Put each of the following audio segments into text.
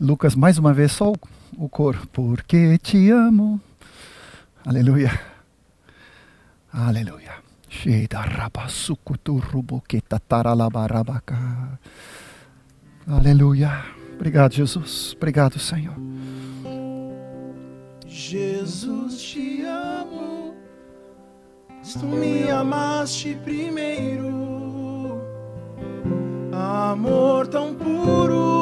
Lucas, mais uma vez, só o, coro. Porque te amo. Aleluia. Aleluia. Aleluia. Obrigado, Jesus. Obrigado, Senhor. Jesus, te amo. Tu me amaste primeiro. Amor tão puro,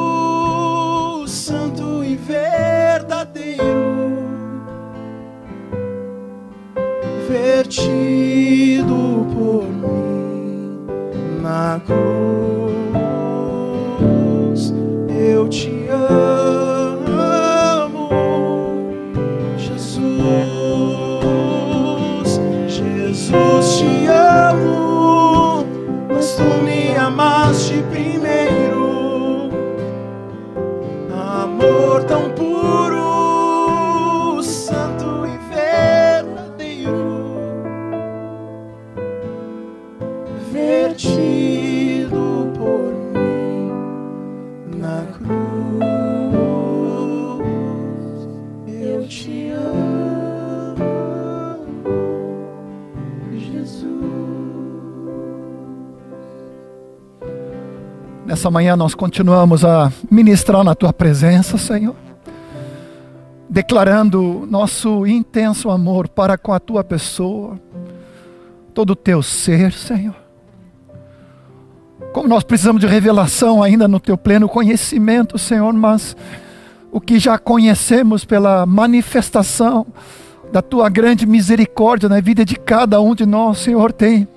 Vertido por mim na cruz. Nessa manhã nós continuamos a ministrar na tua presença, Senhor, declarando nosso intenso amor para com a tua pessoa, todo o teu ser, Senhor. Como nós precisamos de revelação ainda no teu pleno conhecimento, Senhor, mas o que já conhecemos pela manifestação da tua grande misericórdia na vida de cada um de nós, Senhor, tem,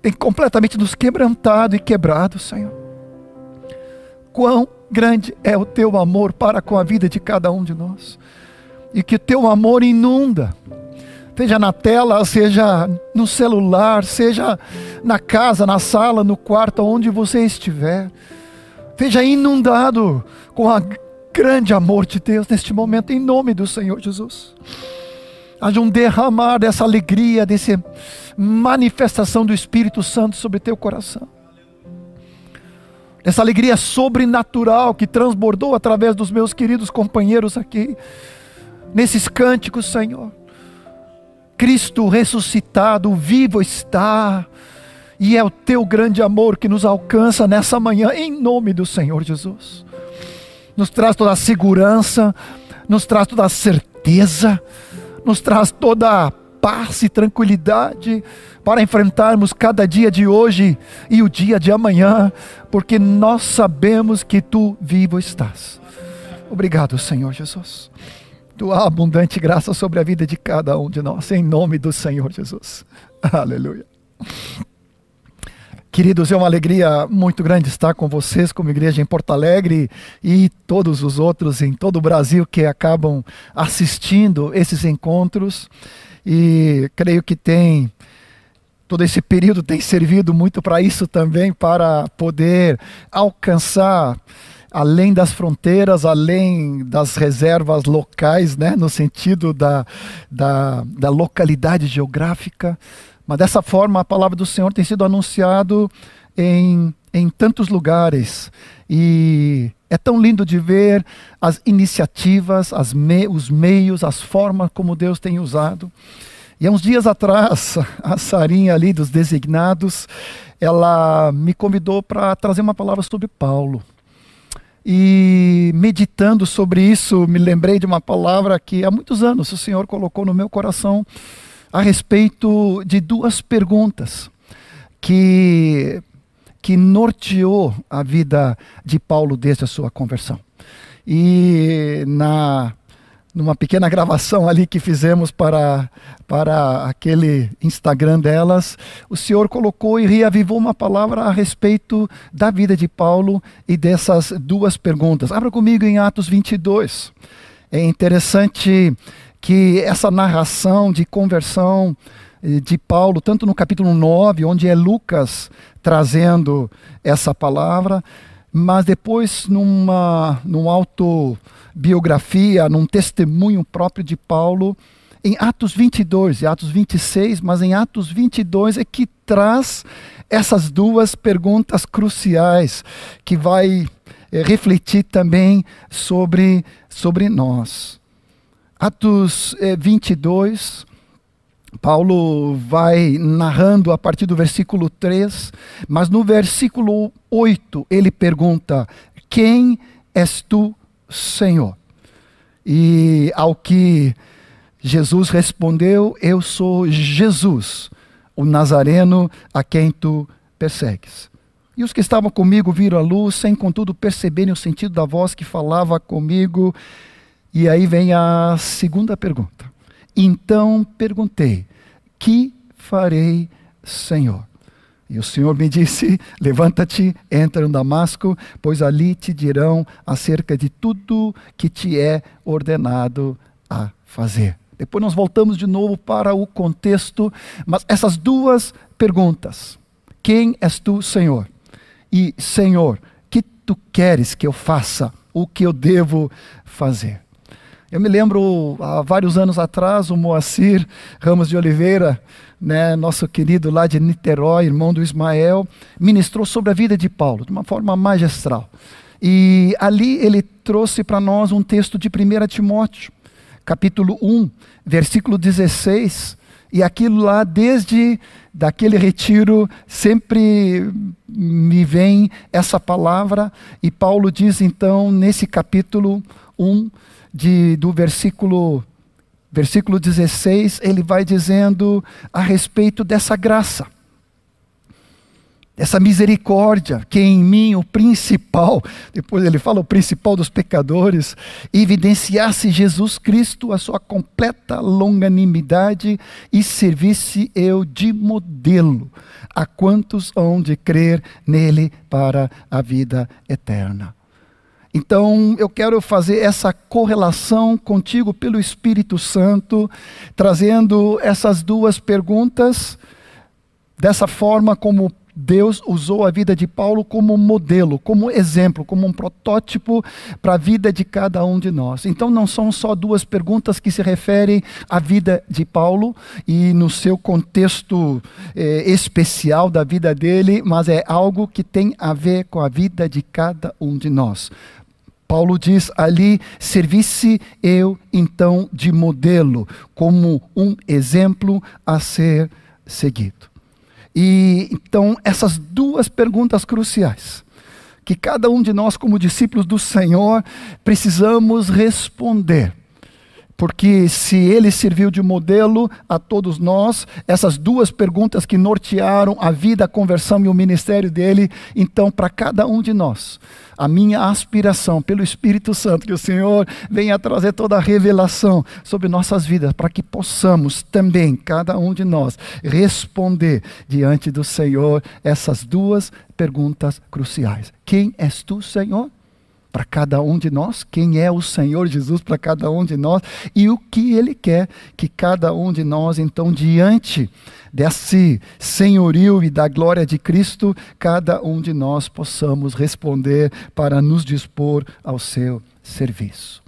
tem completamente nos quebrantado e quebrado, Senhor quão grande é o teu amor para com a vida de cada um de nós. E que teu amor inunda, seja na tela, seja no celular, seja na casa, na sala, no quarto, onde você estiver. Seja inundado com o grande amor de Deus neste momento, em nome do Senhor Jesus. Haja um derramar dessa alegria, dessa manifestação do Espírito Santo sobre teu coração essa alegria sobrenatural que transbordou através dos meus queridos companheiros aqui, nesses cânticos, Senhor. Cristo ressuscitado, vivo está, e é o teu grande amor que nos alcança nessa manhã, em nome do Senhor Jesus. Nos traz toda a segurança, nos traz toda a certeza, nos traz toda a paz e tranquilidade para enfrentarmos cada dia de hoje e o dia de amanhã, porque nós sabemos que tu vivo estás. Obrigado, Senhor Jesus. Tua abundante graça sobre a vida de cada um de nós, em nome do Senhor Jesus. Aleluia. Queridos, é uma alegria muito grande estar com vocês, como igreja em Porto Alegre e todos os outros em todo o Brasil que acabam assistindo esses encontros. E creio que tem todo esse período tem servido muito para isso também, para poder alcançar além das fronteiras, além das reservas locais, né, no sentido da, da, da localidade geográfica. Mas dessa forma, a palavra do Senhor tem sido anunciado em, em tantos lugares. E é tão lindo de ver as iniciativas, as me, os meios, as formas como Deus tem usado. E há uns dias atrás, a Sarinha ali dos designados, ela me convidou para trazer uma palavra sobre Paulo. E meditando sobre isso, me lembrei de uma palavra que há muitos anos o Senhor colocou no meu coração a respeito de duas perguntas que, que norteou a vida de Paulo desde a sua conversão. E na numa pequena gravação ali que fizemos para, para aquele Instagram delas, o Senhor colocou e reavivou uma palavra a respeito da vida de Paulo e dessas duas perguntas. Abra comigo em Atos 22. É interessante que essa narração de conversão eh, de Paulo, tanto no capítulo 9, onde é Lucas trazendo essa palavra, mas depois numa num autobiografia, num testemunho próprio de Paulo, em Atos 22 e Atos 26, mas em Atos 22 é que traz essas duas perguntas cruciais que vai eh, refletir também sobre, sobre nós. Atos eh, 22, Paulo vai narrando a partir do versículo 3, mas no versículo 8 ele pergunta: Quem és tu, Senhor? E ao que Jesus respondeu: Eu sou Jesus, o Nazareno a quem tu persegues. E os que estavam comigo viram a luz, sem contudo perceberem o sentido da voz que falava comigo. E aí vem a segunda pergunta. Então perguntei: Que farei, Senhor? E o Senhor me disse: Levanta-te, entra no Damasco, pois ali te dirão acerca de tudo que te é ordenado a fazer. Depois nós voltamos de novo para o contexto, mas essas duas perguntas: Quem és tu, Senhor? E, Senhor, que tu queres que eu faça? O que eu devo fazer? Eu me lembro, há vários anos atrás, o Moacir Ramos de Oliveira, né, nosso querido lá de Niterói, irmão do Ismael, ministrou sobre a vida de Paulo, de uma forma magistral. E ali ele trouxe para nós um texto de 1 Timóteo, capítulo 1, versículo 16, e aquilo lá, desde daquele retiro, sempre me vem essa palavra. E Paulo diz então, nesse capítulo 1, de, do versículo, versículo 16, ele vai dizendo a respeito dessa graça essa misericórdia, que em mim o principal, depois ele fala o principal dos pecadores, evidenciasse Jesus Cristo a sua completa longanimidade e servisse eu de modelo a quantos hão de crer nele para a vida eterna. Então, eu quero fazer essa correlação contigo pelo Espírito Santo, trazendo essas duas perguntas dessa forma como Deus usou a vida de Paulo como modelo, como exemplo, como um protótipo para a vida de cada um de nós. Então, não são só duas perguntas que se referem à vida de Paulo e no seu contexto eh, especial da vida dele, mas é algo que tem a ver com a vida de cada um de nós. Paulo diz ali: servisse eu então de modelo, como um exemplo a ser seguido. E então, essas duas perguntas cruciais, que cada um de nós, como discípulos do Senhor, precisamos responder. Porque se ele serviu de modelo a todos nós, essas duas perguntas que nortearam a vida, a conversão e o ministério dele, então, para cada um de nós, a minha aspiração pelo Espírito Santo, que o Senhor venha trazer toda a revelação sobre nossas vidas, para que possamos também, cada um de nós, responder diante do Senhor essas duas perguntas cruciais: Quem és tu, Senhor? Para cada um de nós, quem é o Senhor Jesus para cada um de nós e o que Ele quer que cada um de nós, então, diante desse senhorio e da glória de Cristo, cada um de nós possamos responder para nos dispor ao seu serviço.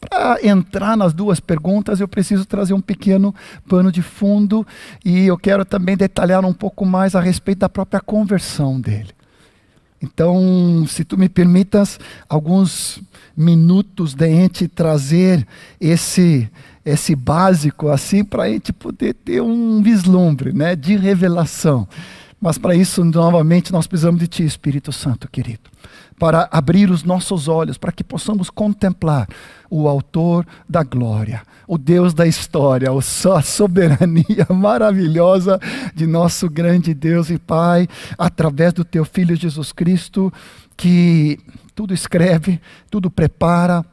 Para entrar nas duas perguntas, eu preciso trazer um pequeno pano de fundo e eu quero também detalhar um pouco mais a respeito da própria conversão dele. Então, se tu me permitas alguns minutos de gente trazer esse esse básico assim para a gente poder ter um vislumbre, né, de revelação. Mas para isso, novamente, nós precisamos de Ti, Espírito Santo, querido para abrir os nossos olhos, para que possamos contemplar o Autor da glória, o Deus da história, a soberania maravilhosa de nosso grande Deus e Pai, através do Teu Filho Jesus Cristo, que tudo escreve, tudo prepara,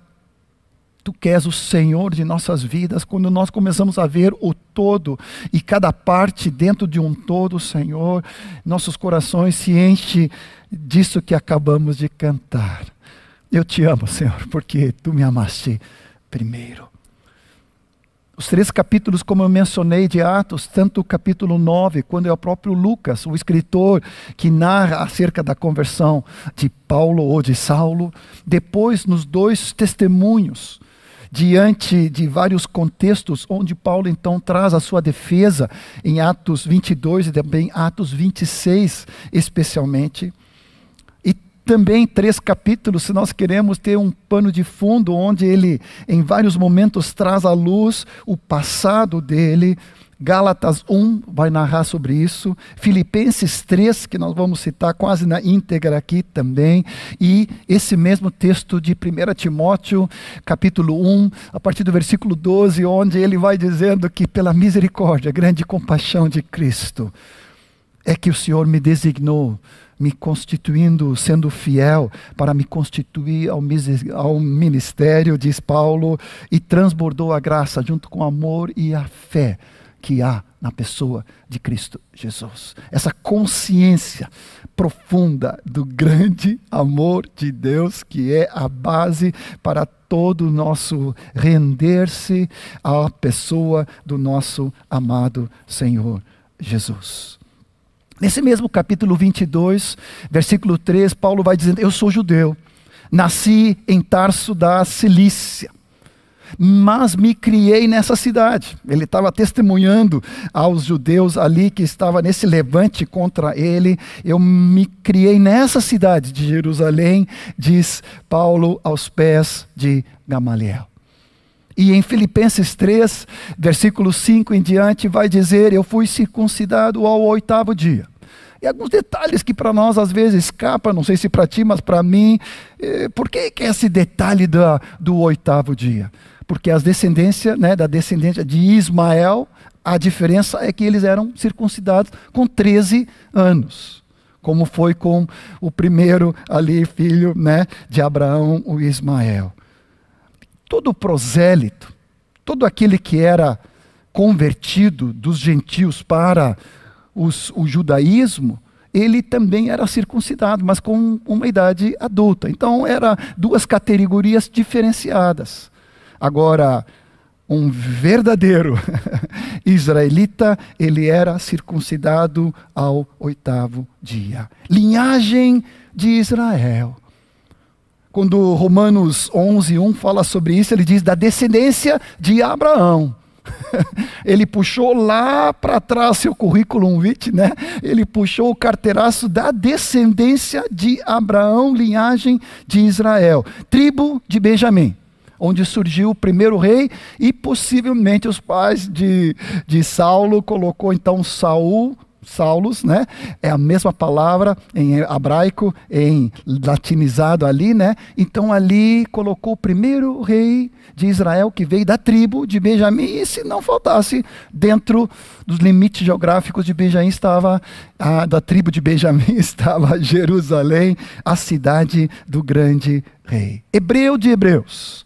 Tu queres o Senhor de nossas vidas, quando nós começamos a ver o todo e cada parte dentro de um todo, Senhor, nossos corações se enchem disso que acabamos de cantar. Eu te amo, Senhor, porque tu me amaste primeiro. Os três capítulos, como eu mencionei, de Atos, tanto o capítulo 9, quando é o próprio Lucas, o escritor que narra acerca da conversão de Paulo ou de Saulo, depois nos dois testemunhos, diante de vários contextos, onde Paulo então traz a sua defesa, em Atos 22 e também Atos 26, especialmente também três capítulos, se nós queremos ter um pano de fundo, onde ele, em vários momentos, traz à luz o passado dele. Gálatas 1 vai narrar sobre isso, Filipenses 3, que nós vamos citar quase na íntegra aqui também, e esse mesmo texto de 1 Timóteo, capítulo 1, a partir do versículo 12, onde ele vai dizendo que pela misericórdia, grande compaixão de Cristo, é que o Senhor me designou me constituindo, sendo fiel, para me constituir ao, ao ministério, diz Paulo, e transbordou a graça junto com o amor e a fé que há na pessoa de Cristo Jesus. Essa consciência profunda do grande amor de Deus, que é a base para todo o nosso render-se à pessoa do nosso amado Senhor Jesus. Nesse mesmo capítulo 22, versículo 3, Paulo vai dizendo: Eu sou judeu, nasci em Tarso da Cilícia, mas me criei nessa cidade. Ele estava testemunhando aos judeus ali que estava nesse levante contra ele. Eu me criei nessa cidade de Jerusalém, diz Paulo aos pés de Gamaliel. E em Filipenses 3, versículo 5 em diante, vai dizer: Eu fui circuncidado ao oitavo dia. E alguns detalhes que para nós às vezes escapam, não sei se para ti, mas para mim. Eh, por que, que esse detalhe da, do oitavo dia? Porque as descendências, né, da descendência de Ismael, a diferença é que eles eram circuncidados com 13 anos como foi com o primeiro ali filho né, de Abraão, o Ismael todo prosélito, todo aquele que era convertido dos gentios para os, o judaísmo, ele também era circuncidado, mas com uma idade adulta. Então, eram duas categorias diferenciadas. Agora, um verdadeiro israelita, ele era circuncidado ao oitavo dia. Linhagem de Israel. Quando Romanos 11, 1 fala sobre isso, ele diz da descendência de Abraão. ele puxou lá para trás seu currículo vitae, né? Ele puxou o carteiraço da descendência de Abraão, linhagem de Israel, tribo de Benjamim onde surgiu o primeiro rei e possivelmente os pais de, de Saulo colocou então Saul Saulos, né? É a mesma palavra em hebraico, em latinizado ali, né? Então ali colocou o primeiro rei de Israel que veio da tribo de Benjamim e se não faltasse dentro dos limites geográficos de Benjamim estava a, da tribo de Benjamim estava Jerusalém, a cidade do grande rei. Hebreu de hebreus.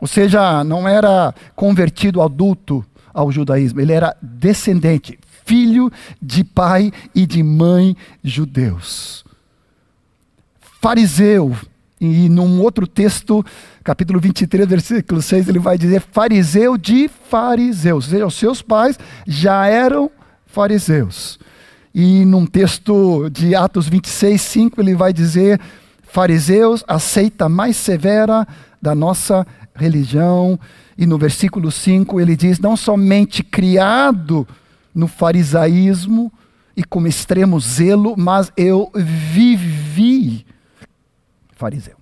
Ou seja, não era convertido adulto ao judaísmo, ele era descendente, filho de pai e de mãe judeus. Fariseu, e num outro texto, capítulo 23, versículo 6, ele vai dizer fariseu de fariseus, ou seja, os seus pais já eram fariseus. E num texto de Atos 26, 5, ele vai dizer fariseus, a seita mais severa da nossa religião. E no versículo 5 ele diz: não somente criado no farisaísmo e com extremo zelo, mas eu vivi fariseu.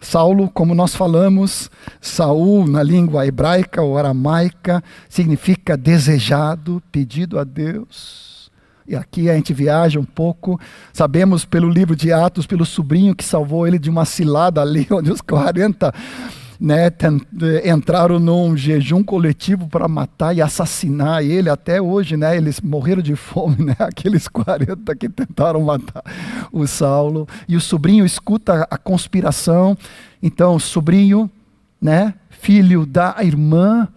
Saulo, como nós falamos, Saul na língua hebraica ou aramaica significa desejado, pedido a Deus. E aqui a gente viaja um pouco. Sabemos pelo livro de Atos, pelo sobrinho que salvou ele de uma cilada ali, onde os 40 né, entraram num jejum coletivo para matar e assassinar ele. Até hoje, né, eles morreram de fome, né, aqueles 40 que tentaram matar o Saulo. E o sobrinho escuta a conspiração. Então, sobrinho, né, filho da irmã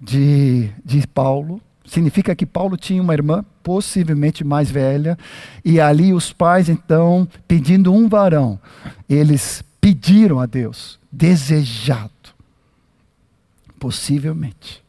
de, de Paulo, significa que Paulo tinha uma irmã, possivelmente mais velha, e ali os pais, então, pedindo um varão, eles pediram a Deus desejado. Possivelmente.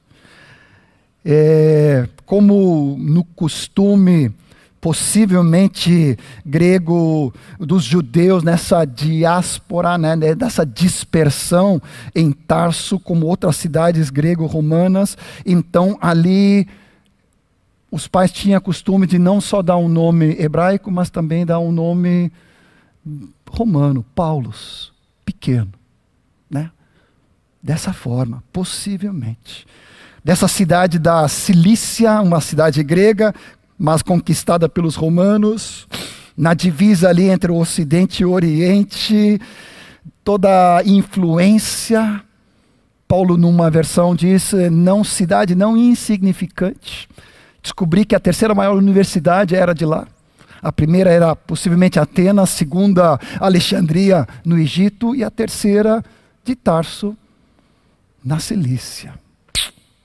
É, como no costume possivelmente grego dos judeus nessa diáspora, né, dessa dispersão em Tarso, como outras cidades grego-romanas. Então ali os pais tinham costume de não só dar um nome hebraico, mas também dar um nome romano, Paulos, pequeno, né? Dessa forma, possivelmente. Dessa cidade da Cilícia, uma cidade grega, mas conquistada pelos romanos, na divisa ali entre o Ocidente e o Oriente, toda a influência. Paulo, numa versão, diz: não cidade não insignificante. Descobri que a terceira maior universidade era de lá. A primeira era possivelmente Atenas, a segunda Alexandria no Egito e a terceira de Tarso na Cilícia.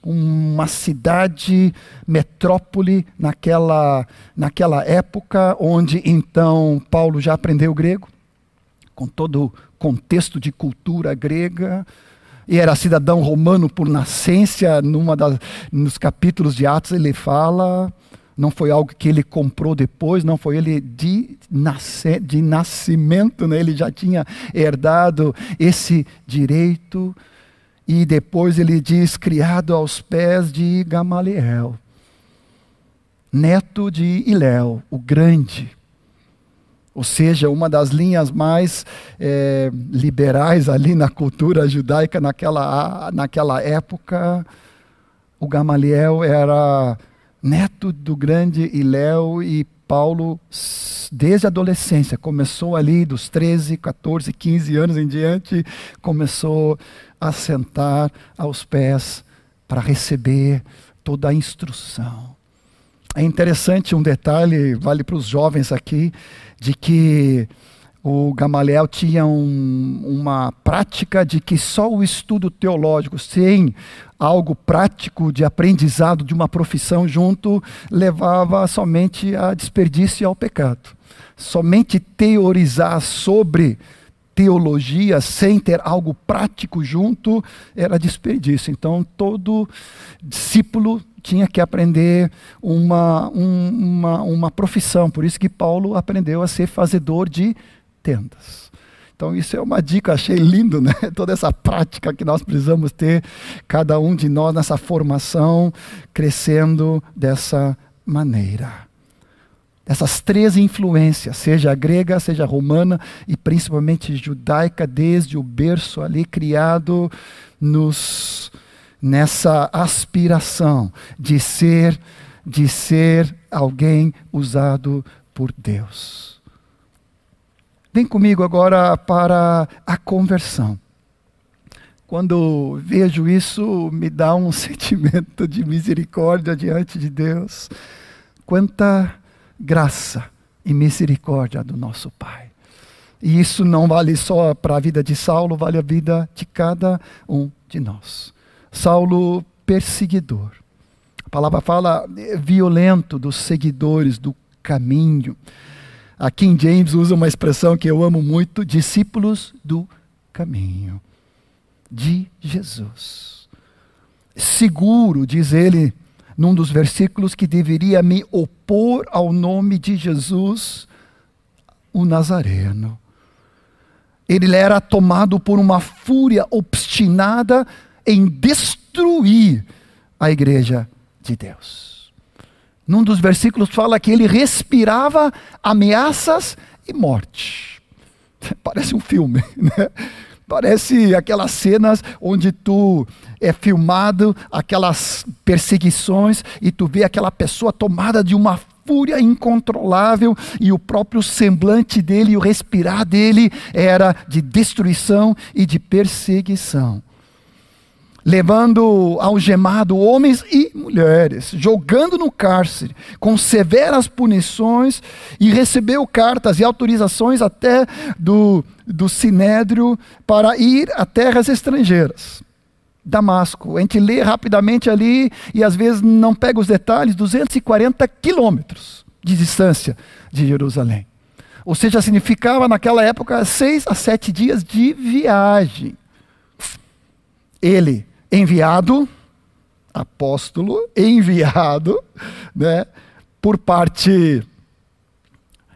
Uma cidade metrópole naquela, naquela época, onde então Paulo já aprendeu grego, com todo o contexto de cultura grega, e era cidadão romano por nascença, numa das, nos capítulos de Atos ele fala, não foi algo que ele comprou depois, não foi ele de, nasce, de nascimento, né? ele já tinha herdado esse direito. E depois ele diz: criado aos pés de Gamaliel, neto de Iléu, o grande. Ou seja, uma das linhas mais é, liberais ali na cultura judaica naquela, naquela época. O Gamaliel era neto do grande Iléu e Paulo, desde a adolescência, começou ali dos 13, 14, 15 anos em diante, começou a sentar aos pés para receber toda a instrução. É interessante um detalhe, vale para os jovens aqui, de que o Gamaliel tinha um, uma prática de que só o estudo teológico, sem algo prático de aprendizado de uma profissão junto, levava somente a desperdício e ao pecado. Somente teorizar sobre teologia sem ter algo prático junto era desperdício. Então, todo discípulo tinha que aprender uma, um, uma, uma profissão. Por isso que Paulo aprendeu a ser fazedor de tendas. Então, isso é uma dica, achei lindo, né? Toda essa prática que nós precisamos ter, cada um de nós nessa formação, crescendo dessa maneira. Essas três influências, seja grega, seja romana e principalmente judaica, desde o berço ali criado nos nessa aspiração de ser de ser alguém usado por Deus. Vem comigo agora para a conversão. Quando vejo isso, me dá um sentimento de misericórdia diante de Deus. Quanta graça e misericórdia do nosso Pai. E isso não vale só para a vida de Saulo, vale a vida de cada um de nós. Saulo, perseguidor. A palavra fala violento dos seguidores do caminho. A King James usa uma expressão que eu amo muito: discípulos do caminho de Jesus. Seguro, diz ele num dos versículos, que deveria me opor ao nome de Jesus, o Nazareno. Ele era tomado por uma fúria obstinada em destruir a igreja de Deus. Num dos versículos fala que ele respirava ameaças e morte. Parece um filme, né? Parece aquelas cenas onde tu é filmado aquelas perseguições e tu vê aquela pessoa tomada de uma fúria incontrolável e o próprio semblante dele, o respirar dele era de destruição e de perseguição levando algemado homens e mulheres, jogando no cárcere, com severas punições, e recebeu cartas e autorizações até do, do Sinédrio para ir a terras estrangeiras. Damasco. A gente lê rapidamente ali e às vezes não pega os detalhes, 240 quilômetros de distância de Jerusalém. Ou seja, significava naquela época seis a sete dias de viagem. Ele enviado, apóstolo, enviado, né, por parte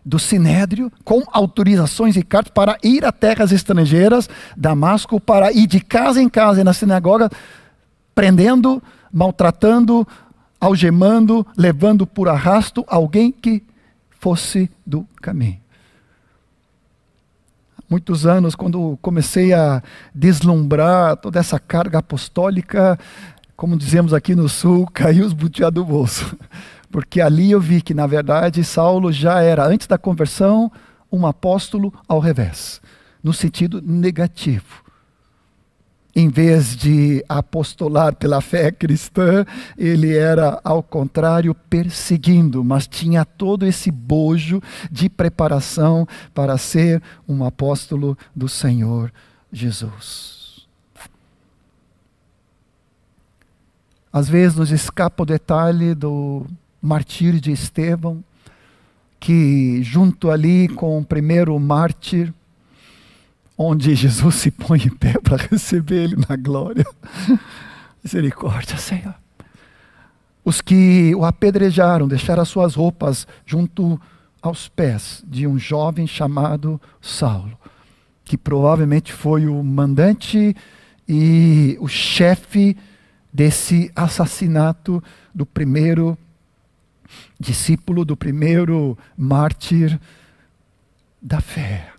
do Sinédrio, com autorizações e cartas para ir a terras estrangeiras, Damasco, para ir de casa em casa e na sinagoga, prendendo, maltratando, algemando, levando por arrasto alguém que fosse do caminho. Muitos anos, quando comecei a deslumbrar toda essa carga apostólica, como dizemos aqui no sul, caiu os butiá do bolso. Porque ali eu vi que, na verdade, Saulo já era, antes da conversão, um apóstolo ao revés, no sentido negativo em vez de apostolar pela fé cristã, ele era, ao contrário, perseguindo, mas tinha todo esse bojo de preparação para ser um apóstolo do Senhor Jesus. Às vezes nos escapa o detalhe do martírio de Estevão, que junto ali com o primeiro mártir, onde Jesus se põe em pé para receber Ele na glória. Misericórdia, Senhor. Os que o apedrejaram deixaram as suas roupas junto aos pés de um jovem chamado Saulo, que provavelmente foi o mandante e o chefe desse assassinato do primeiro discípulo, do primeiro mártir da fé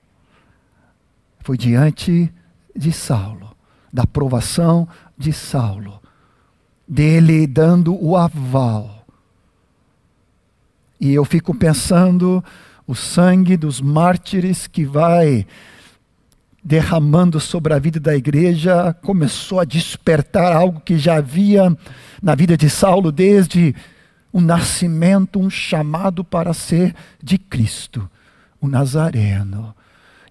foi diante de Saulo, da aprovação de Saulo, dele dando o aval. E eu fico pensando o sangue dos mártires que vai derramando sobre a vida da igreja começou a despertar algo que já havia na vida de Saulo desde o nascimento, um chamado para ser de Cristo, o Nazareno.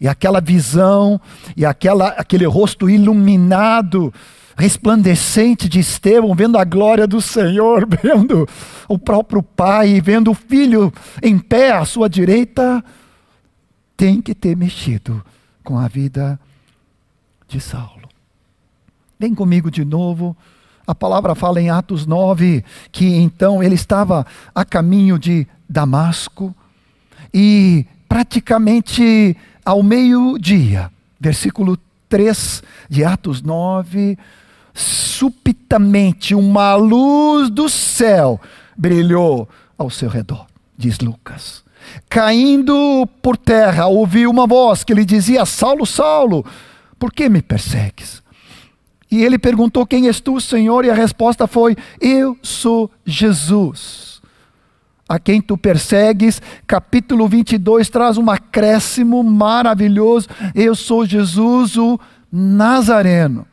E aquela visão, e aquela, aquele rosto iluminado, resplandecente de Estevão, vendo a glória do Senhor, vendo o próprio Pai, vendo o Filho em pé à sua direita, tem que ter mexido com a vida de Saulo. Vem comigo de novo. A palavra fala em Atos 9 que então ele estava a caminho de Damasco e praticamente ao meio-dia, versículo 3 de Atos 9, subitamente uma luz do céu brilhou ao seu redor, diz Lucas. Caindo por terra, ouviu uma voz que lhe dizia: Saulo, Saulo, por que me persegues? E ele perguntou: Quem és tu, Senhor? E a resposta foi: Eu sou Jesus a quem tu persegues. Capítulo 22 traz um acréscimo maravilhoso. Eu sou Jesus, o Nazareno,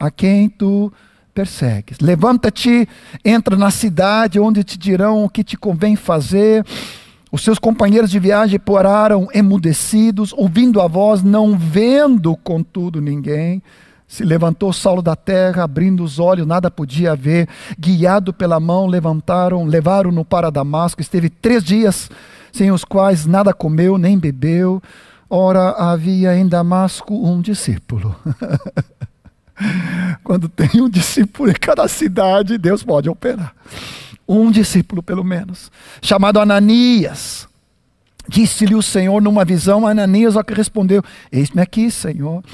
a quem tu persegues. Levanta-te, entra na cidade onde te dirão o que te convém fazer. Os seus companheiros de viagem pararam emudecidos, ouvindo a voz, não vendo, contudo, ninguém. Se levantou Saulo da terra, abrindo os olhos, nada podia ver. Guiado pela mão, levantaram, levaram-no para Damasco. Esteve três dias, sem os quais nada comeu nem bebeu. Ora, havia em Damasco um discípulo. Quando tem um discípulo em cada cidade, Deus pode operar. Um discípulo, pelo menos, chamado Ananias. Disse-lhe o Senhor numa visão, Ananias, o que respondeu: Eis-me aqui, Senhor.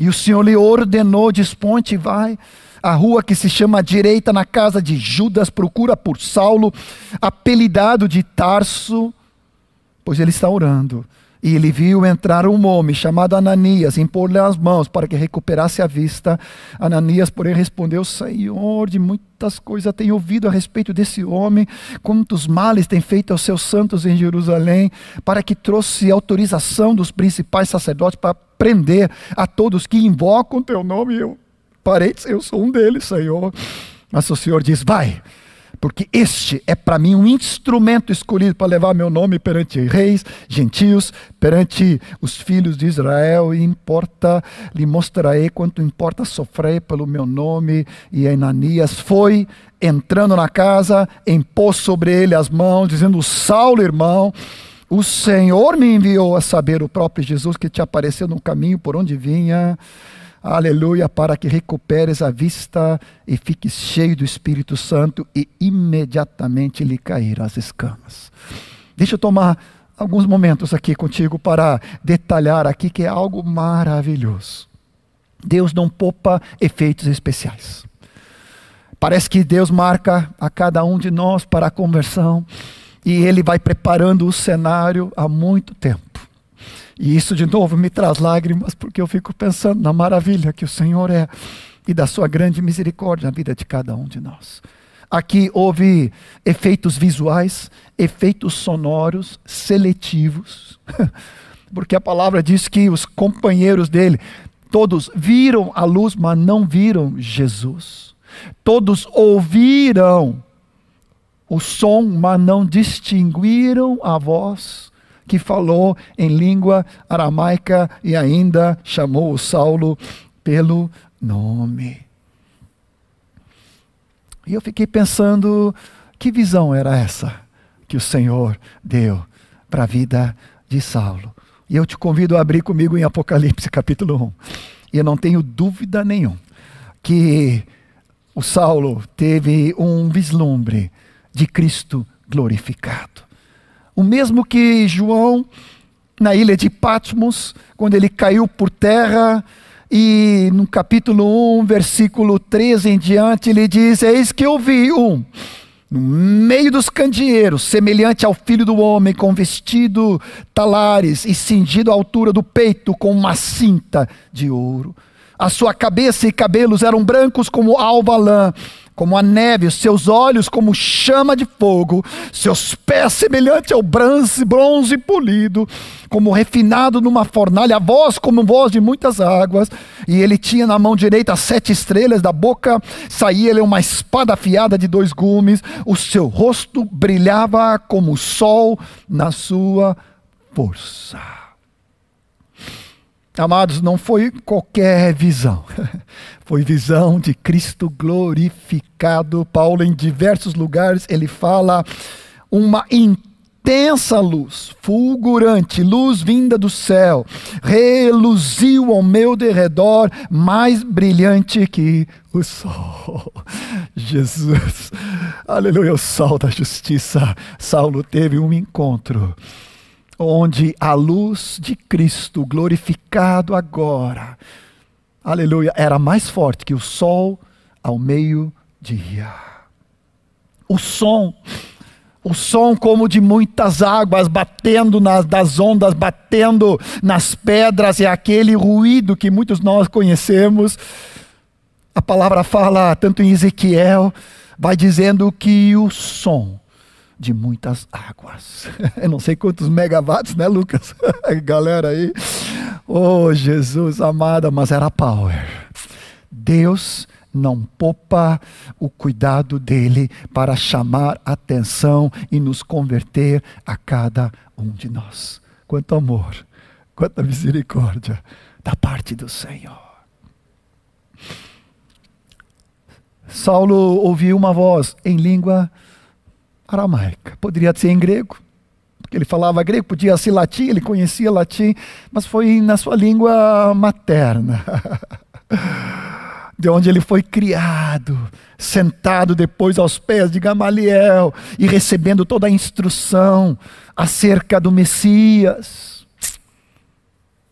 E o Senhor lhe ordenou: desponte e vai. A rua que se chama direita na casa de Judas procura por Saulo, apelidado de Tarso, pois ele está orando. E ele viu entrar um homem chamado Ananias, impor-lhe as mãos para que recuperasse a vista. Ananias, porém, respondeu: Senhor, de muitas coisas tenho ouvido a respeito desse homem, quantos males tem feito aos seus santos em Jerusalém, para que trouxe autorização dos principais sacerdotes para prender a todos que invocam teu nome. Eu, parentes, eu sou um deles, Senhor. Mas o Senhor diz: Vai, porque este é para mim um instrumento escolhido para levar meu nome perante reis, gentios, perante os filhos de Israel, e importa, lhe mostrarei quanto importa sofrer pelo meu nome. E Ananias foi entrando na casa, impôs sobre ele as mãos, dizendo: Saulo, irmão, o Senhor me enviou a saber, o próprio Jesus que te apareceu no caminho por onde vinha. Aleluia, para que recuperes a vista e fiques cheio do Espírito Santo e imediatamente lhe caíram as escamas. Deixa eu tomar alguns momentos aqui contigo para detalhar aqui que é algo maravilhoso. Deus não poupa efeitos especiais. Parece que Deus marca a cada um de nós para a conversão e Ele vai preparando o cenário há muito tempo. E isso de novo me traz lágrimas, porque eu fico pensando na maravilha que o Senhor é e da sua grande misericórdia na vida de cada um de nós. Aqui houve efeitos visuais, efeitos sonoros, seletivos, porque a palavra diz que os companheiros dele, todos viram a luz, mas não viram Jesus. Todos ouviram o som, mas não distinguiram a voz que falou em língua aramaica e ainda chamou Saulo pelo nome. E eu fiquei pensando, que visão era essa que o Senhor deu para a vida de Saulo? E eu te convido a abrir comigo em Apocalipse capítulo 1. E eu não tenho dúvida nenhuma que o Saulo teve um vislumbre de Cristo glorificado. O mesmo que João, na ilha de Patmos, quando ele caiu por terra, e no capítulo 1, versículo 13 em diante, ele diz: Eis que eu vi um, no meio dos candeeiros, semelhante ao filho do homem, com vestido talares e cingido à altura do peito com uma cinta de ouro. A sua cabeça e cabelos eram brancos como alva lã, como a neve, os seus olhos como chama de fogo, seus pés semelhante ao bronze, bronze polido, como refinado numa fornalha, a voz como voz de muitas águas, e ele tinha na mão direita sete estrelas, da boca saía ele uma espada afiada de dois gumes, o seu rosto brilhava como o sol na sua força. Amados, não foi qualquer visão, foi visão de Cristo glorificado. Paulo, em diversos lugares, ele fala uma intensa luz, fulgurante, luz vinda do céu, reluziu ao meu derredor, mais brilhante que o sol. Jesus, aleluia, o sol da justiça. Saulo teve um encontro onde a luz de Cristo glorificado agora, aleluia, era mais forte que o sol ao meio-dia. O som, o som como de muitas águas batendo nas das ondas, batendo nas pedras, é aquele ruído que muitos nós conhecemos. A palavra fala, tanto em Ezequiel, vai dizendo que o som de muitas águas. Eu não sei quantos megawatts, né, Lucas? Galera aí. Oh, Jesus amada, mas era power. Deus não poupa o cuidado dele para chamar atenção e nos converter a cada um de nós. Quanto amor, quanta misericórdia da parte do Senhor. Saulo ouviu uma voz em língua aramaica. Poderia ser em grego, porque ele falava grego, podia ser latim, ele conhecia latim, mas foi na sua língua materna. de onde ele foi criado, sentado depois aos pés de Gamaliel e recebendo toda a instrução acerca do Messias.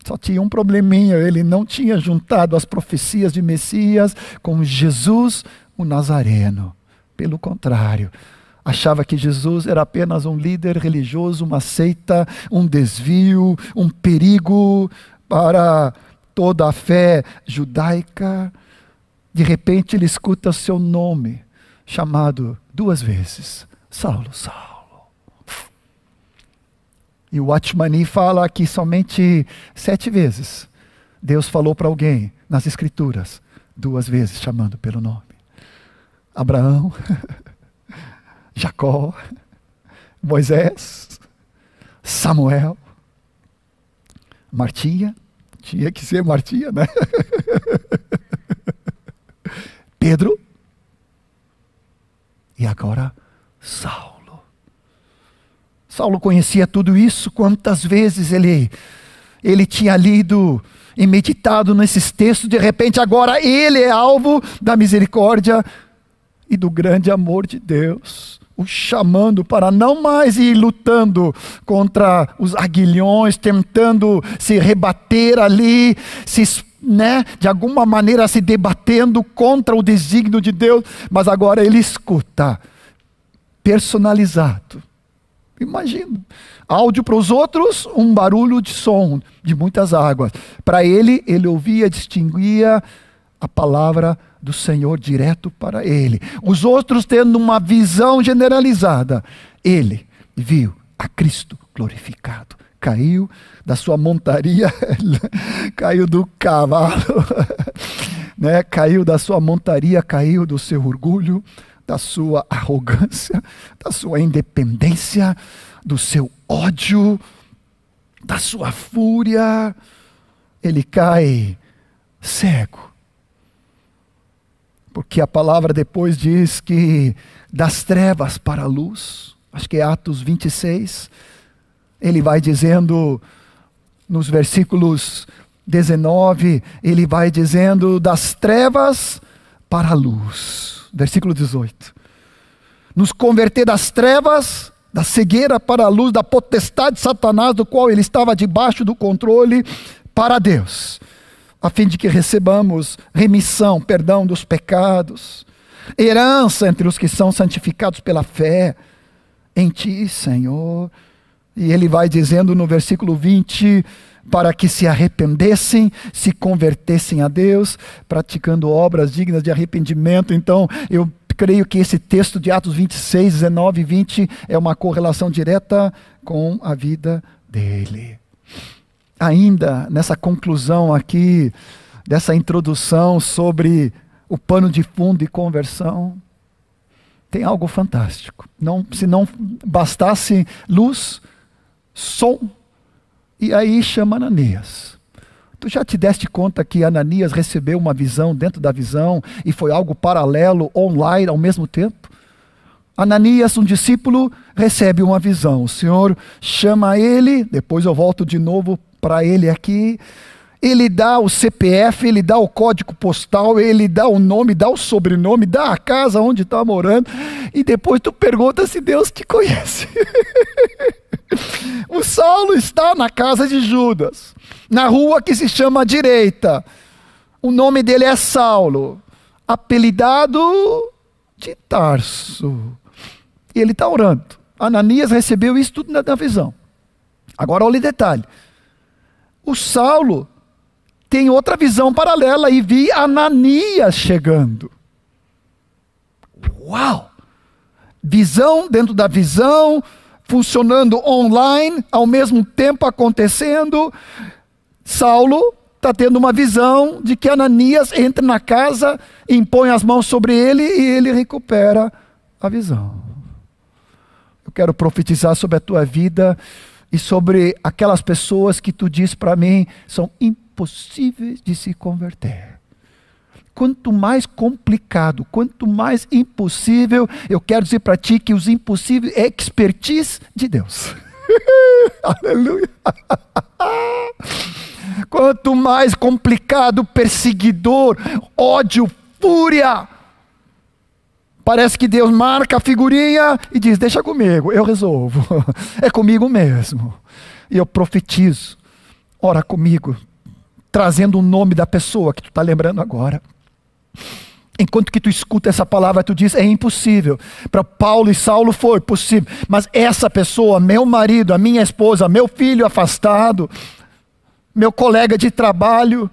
Só tinha um probleminha, ele não tinha juntado as profecias de Messias com Jesus, o Nazareno. Pelo contrário, achava que Jesus era apenas um líder religioso, uma seita, um desvio, um perigo para toda a fé judaica. De repente ele escuta seu nome chamado duas vezes: Saulo, Saulo. E o Watchmani fala que somente sete vezes Deus falou para alguém nas Escrituras, duas vezes chamando pelo nome. Abraão, Jacó, Moisés, Samuel, Martinha, tinha que ser Martinha, né? Pedro e agora Saulo. Saulo conhecia tudo isso, quantas vezes ele ele tinha lido e meditado nesses textos, de repente agora ele é alvo da misericórdia e do grande amor de Deus o chamando para não mais ir lutando contra os aguilhões, tentando se rebater ali, se né, de alguma maneira se debatendo contra o desígnio de Deus, mas agora ele escuta, personalizado. Imagina. Áudio para os outros, um barulho de som de muitas águas. Para ele, ele ouvia, distinguia a palavra do Senhor direto para ele. Os outros tendo uma visão generalizada. Ele viu a Cristo glorificado. Caiu da sua montaria, caiu do cavalo, né? caiu da sua montaria, caiu do seu orgulho, da sua arrogância, da sua independência, do seu ódio, da sua fúria. Ele cai cego. Porque a palavra depois diz que das trevas para a luz, acho que é Atos 26, ele vai dizendo nos versículos 19, ele vai dizendo das trevas para a luz versículo 18. Nos converter das trevas, da cegueira para a luz, da potestade de Satanás, do qual ele estava debaixo do controle, para Deus, a fim de que recebamos remissão, perdão dos pecados, herança entre os que são santificados pela fé em Ti, Senhor. E ele vai dizendo no versículo 20: para que se arrependessem, se convertessem a Deus, praticando obras dignas de arrependimento. Então, eu creio que esse texto de Atos 26, 19 e 20 é uma correlação direta com a vida dele. Ainda nessa conclusão aqui, dessa introdução sobre o pano de fundo e conversão, tem algo fantástico. Não, se não bastasse luz, som e aí chama Ananias. Tu já te deste conta que Ananias recebeu uma visão dentro da visão e foi algo paralelo, online ao mesmo tempo? Ananias, um discípulo, recebe uma visão. O Senhor chama ele, depois eu volto de novo para ele aqui. Ele dá o CPF, ele dá o código postal, ele dá o nome, dá o sobrenome, dá a casa onde está morando. E depois tu pergunta se Deus te conhece. O Saulo está na casa de Judas, na rua que se chama Direita. O nome dele é Saulo, apelidado de Tarso. E ele está orando. Ananias recebeu isso tudo na, na visão. Agora olha o detalhe. O Saulo tem outra visão paralela e vi Ananias chegando. Uau! Visão dentro da visão, funcionando online, ao mesmo tempo acontecendo. Saulo está tendo uma visão de que Ananias entra na casa, impõe as mãos sobre ele e ele recupera a visão. Eu quero profetizar sobre a tua vida e sobre aquelas pessoas que tu diz para mim são impossíveis de se converter quanto mais complicado, quanto mais impossível, eu quero dizer para ti que os impossíveis é expertise de Deus. Aleluia. quanto mais complicado, perseguidor, ódio, fúria. Parece que Deus marca a figurinha e diz: Deixa comigo, eu resolvo. É comigo mesmo. E eu profetizo. Ora comigo, trazendo o nome da pessoa que tu está lembrando agora. Enquanto que tu escuta essa palavra, tu diz: é impossível. Para Paulo e Saulo foi possível. Mas essa pessoa, meu marido, a minha esposa, meu filho afastado, meu colega de trabalho,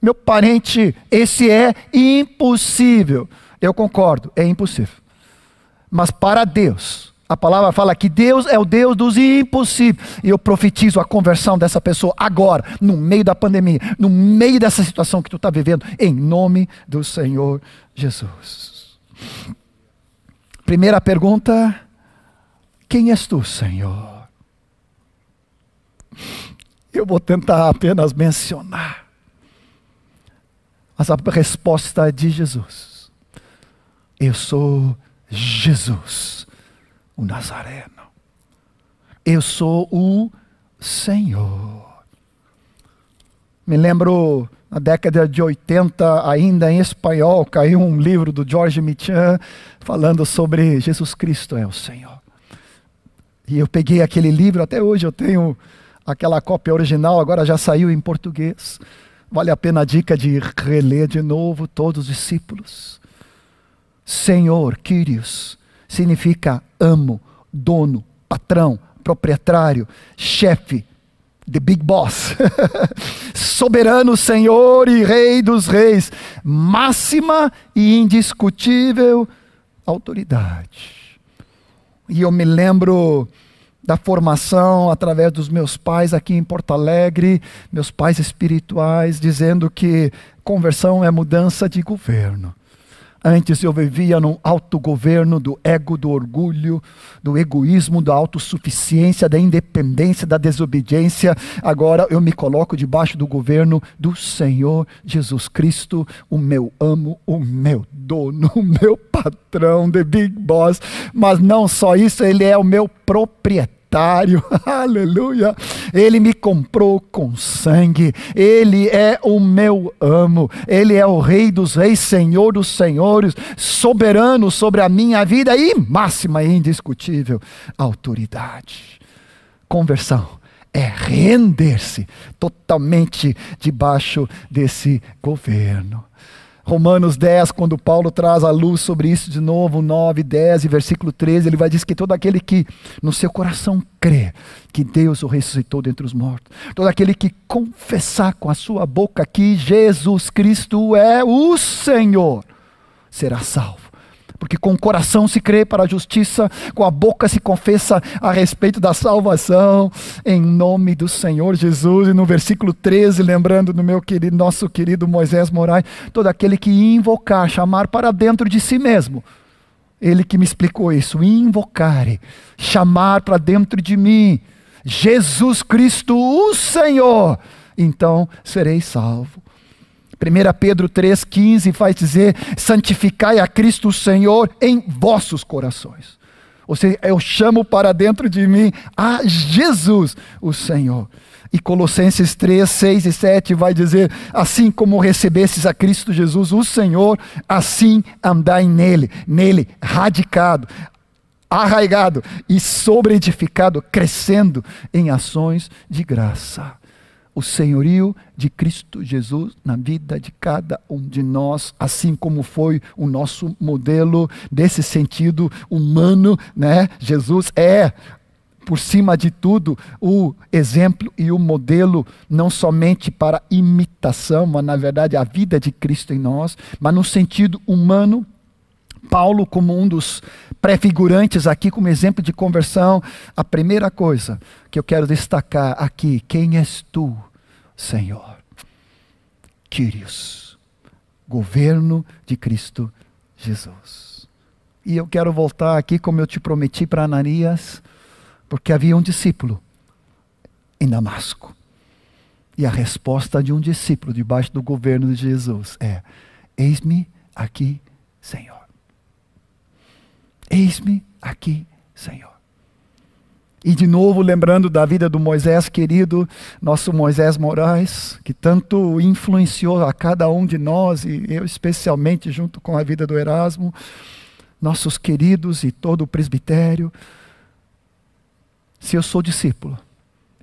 meu parente, esse é impossível. Eu concordo, é impossível. Mas para Deus, a palavra fala que Deus é o Deus dos impossíveis. E eu profetizo a conversão dessa pessoa agora, no meio da pandemia, no meio dessa situação que tu está vivendo, em nome do Senhor Jesus. Primeira pergunta: Quem és tu, Senhor? Eu vou tentar apenas mencionar. Mas a resposta de Jesus. Eu sou Jesus o Nazareno. Eu sou o Senhor. Me lembro, na década de 80, ainda em espanhol, caiu um livro do George Michan falando sobre Jesus Cristo é o Senhor. E eu peguei aquele livro, até hoje eu tenho aquela cópia original, agora já saiu em português. Vale a pena a dica de reler de novo todos os discípulos. Senhor, Kyrios, significa amo, dono, patrão, proprietário, chefe, the big boss, soberano Senhor e Rei dos Reis, máxima e indiscutível autoridade. E eu me lembro da formação através dos meus pais aqui em Porto Alegre, meus pais espirituais, dizendo que conversão é mudança de governo. Antes eu vivia num autogoverno do ego, do orgulho, do egoísmo, da autossuficiência, da independência, da desobediência. Agora eu me coloco debaixo do governo do Senhor Jesus Cristo, o meu amo, o meu dono, o meu patrão, the big boss. Mas não só isso, ele é o meu proprietário aleluia. Ele me comprou com sangue, ele é o meu amo, ele é o Rei dos Reis, Senhor dos Senhores, soberano sobre a minha vida e máxima e indiscutível autoridade. Conversão é render-se totalmente debaixo desse governo. Romanos 10, quando Paulo traz a luz sobre isso de novo, 9, 10 e versículo 13, ele vai dizer que todo aquele que no seu coração crê que Deus o ressuscitou dentre os mortos, todo aquele que confessar com a sua boca que Jesus Cristo é o Senhor, será salvo. Porque com o coração se crê para a justiça, com a boca se confessa a respeito da salvação, em nome do Senhor Jesus. E no versículo 13, lembrando do meu querido, nosso querido Moisés Moraes, todo aquele que invocar, chamar para dentro de si mesmo. Ele que me explicou isso, invocare, chamar para dentro de mim, Jesus Cristo, o Senhor, então serei salvo. 1 Pedro 3,15 faz dizer: santificai a Cristo Senhor em vossos corações. Ou seja, eu chamo para dentro de mim a Jesus, o Senhor. E Colossenses 3, 6 e 7 vai dizer: Assim como recebestes a Cristo Jesus, o Senhor, assim andai nele, nele, radicado, arraigado e sobreedificado, crescendo em ações de graça o senhorio de Cristo Jesus na vida de cada um de nós, assim como foi o nosso modelo desse sentido humano, né? Jesus é por cima de tudo, o exemplo e o modelo, não somente para imitação, mas na verdade a vida de Cristo em nós, mas no sentido humano. Paulo, como um dos prefigurantes aqui, como exemplo de conversão, a primeira coisa que eu quero destacar aqui: quem és tu, Senhor? Quírios, governo de Cristo Jesus. E eu quero voltar aqui, como eu te prometi para Ananias, porque havia um discípulo em Damasco. E a resposta de um discípulo debaixo do governo de Jesus é: Eis-me aqui, Senhor. Eis-me aqui, Senhor. E de novo, lembrando da vida do Moisés querido, nosso Moisés Moraes, que tanto influenciou a cada um de nós, e eu especialmente, junto com a vida do Erasmo, nossos queridos e todo o presbitério. Se eu sou discípulo,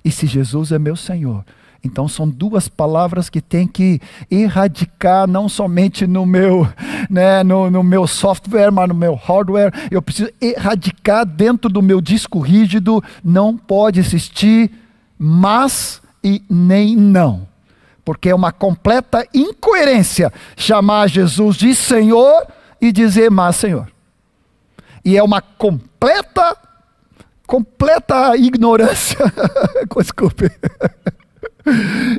e se Jesus é meu Senhor, então são duas palavras que tem que erradicar não somente no meu, né, no, no, meu software, mas no meu hardware. Eu preciso erradicar dentro do meu disco rígido. Não pode existir mas e nem não. Porque é uma completa incoerência chamar Jesus de Senhor e dizer mas Senhor. E é uma completa completa ignorância. Desculpe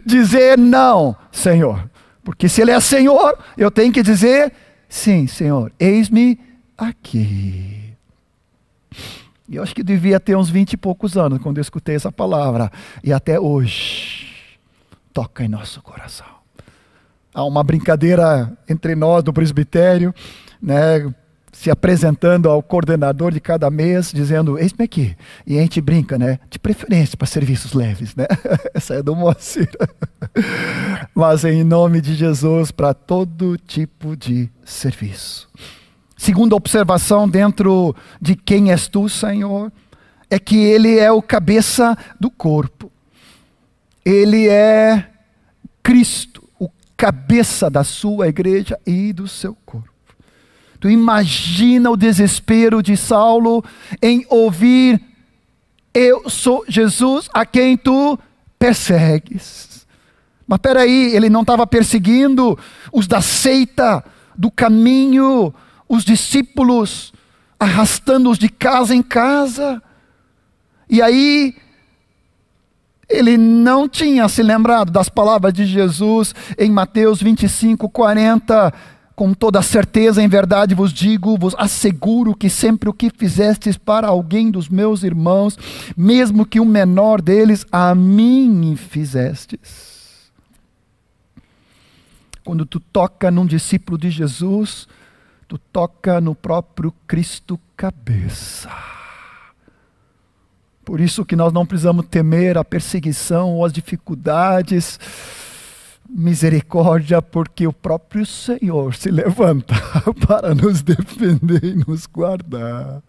dizer não, Senhor. Porque se Ele é Senhor, eu tenho que dizer sim, Senhor, eis-me aqui. E eu acho que devia ter uns vinte e poucos anos quando eu escutei essa palavra. E até hoje, toca em nosso coração. Há uma brincadeira entre nós do presbitério, né? Se apresentando ao coordenador de cada mês, dizendo: Eis-me aqui. E a gente brinca, né? De preferência para serviços leves, né? Essa é do Moacir. Mas em nome de Jesus, para todo tipo de serviço. Segunda observação dentro de quem és tu, Senhor, é que Ele é o cabeça do corpo. Ele é Cristo, cabeça da sua igreja e do seu corpo. Tu imagina o desespero de Saulo em ouvir: Eu sou Jesus a quem tu persegues. Mas peraí, ele não estava perseguindo os da seita, do caminho, os discípulos, arrastando-os de casa em casa. E aí, ele não tinha se lembrado das palavras de Jesus em Mateus 25, 40. Com toda certeza, em verdade vos digo, vos asseguro que sempre o que fizestes para alguém dos meus irmãos, mesmo que o menor deles, a mim fizestes. Quando tu toca num discípulo de Jesus, tu toca no próprio Cristo cabeça. Por isso que nós não precisamos temer a perseguição ou as dificuldades. Misericórdia, porque o próprio Senhor se levanta para nos defender e nos guardar.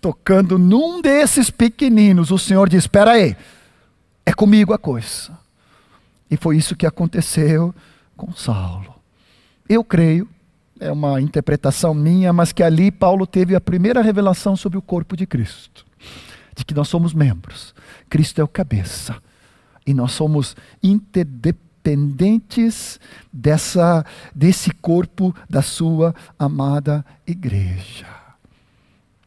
Tocando num desses pequeninos, o Senhor diz: Espera aí, é comigo a coisa. E foi isso que aconteceu com Saulo. Eu creio, é uma interpretação minha, mas que ali Paulo teve a primeira revelação sobre o corpo de Cristo de que nós somos membros. Cristo é o cabeça. E nós somos interdependentes dessa, desse corpo da sua amada igreja.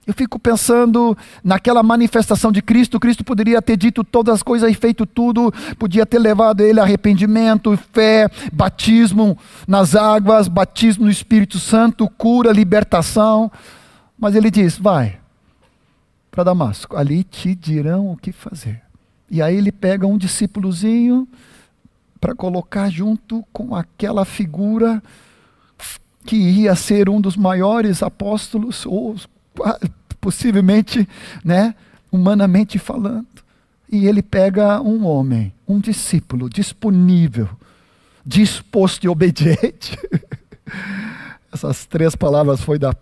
Eu fico pensando naquela manifestação de Cristo. Cristo poderia ter dito todas as coisas e feito tudo, podia ter levado ele arrependimento, fé, batismo nas águas, batismo no Espírito Santo, cura, libertação. Mas ele diz: vai, para Damasco. Ali te dirão o que fazer. E aí ele pega um discípulozinho para colocar junto com aquela figura que ia ser um dos maiores apóstolos, ou possivelmente, né, humanamente falando. E ele pega um homem, um discípulo disponível, disposto e obediente. Essas três palavras foi da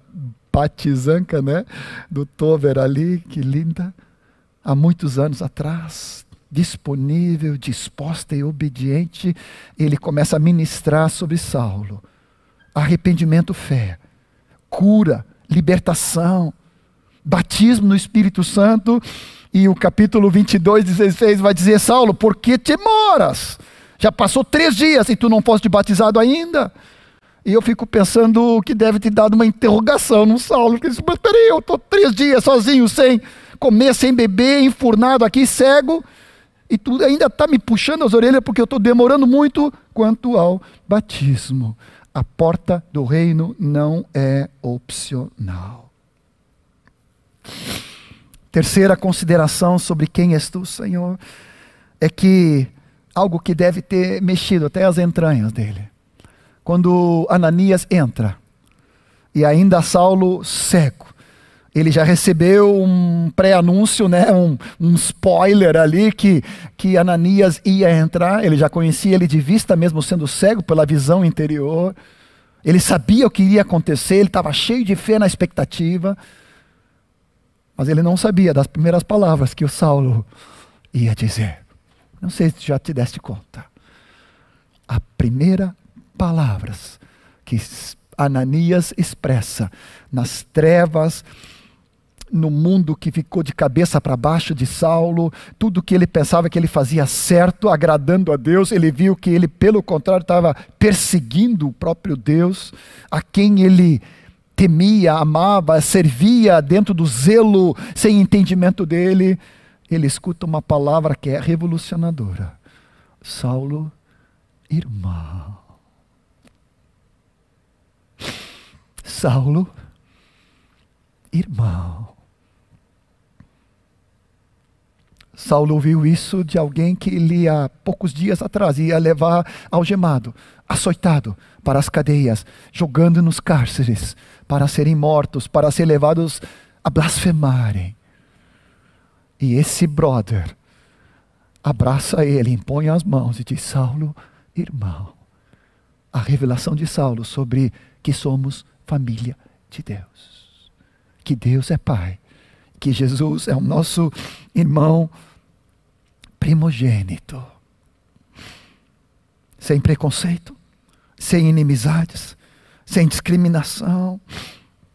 patizanca, né? Do Tover ali, que linda. Há muitos anos atrás, disponível, disposta e obediente, ele começa a ministrar sobre Saulo. Arrependimento, fé, cura, libertação, batismo no Espírito Santo. E o capítulo 22, 16 vai dizer: Saulo, por que te moras? Já passou três dias e tu não foste batizado ainda? E eu fico pensando que deve ter dado uma interrogação no Saulo. Que disse, mas peraí, eu estou três dias sozinho, sem comer, sem beber, enfurnado aqui, cego. E tu ainda está me puxando as orelhas porque eu estou demorando muito quanto ao batismo. A porta do reino não é opcional. Terceira consideração sobre quem és tu, Senhor, é que algo que deve ter mexido até as entranhas dele quando Ananias entra, e ainda Saulo cego, ele já recebeu um pré-anúncio, né, um, um, spoiler ali que, que Ananias ia entrar, ele já conhecia ele de vista, mesmo sendo cego pela visão interior, ele sabia o que iria acontecer, ele estava cheio de fé na expectativa, mas ele não sabia das primeiras palavras que o Saulo ia dizer. Não sei se já te deste conta. A primeira palavras que Ananias expressa nas trevas, no mundo que ficou de cabeça para baixo de Saulo, tudo que ele pensava que ele fazia certo, agradando a Deus, ele viu que ele, pelo contrário, estava perseguindo o próprio Deus, a quem ele temia, amava, servia dentro do zelo, sem entendimento dele. Ele escuta uma palavra que é revolucionadora: Saulo, irmão. Saulo, irmão. Saulo ouviu isso de alguém que ele há poucos dias atrás ia levar algemado, açoitado para as cadeias, jogando nos cárceres, para serem mortos, para ser levados a blasfemarem. E esse brother abraça ele, impõe as mãos e diz: Saulo, irmão. A revelação de Saulo sobre que somos família de Deus. Que Deus é Pai. Que Jesus é o nosso irmão primogênito. Sem preconceito, sem inimizades, sem discriminação.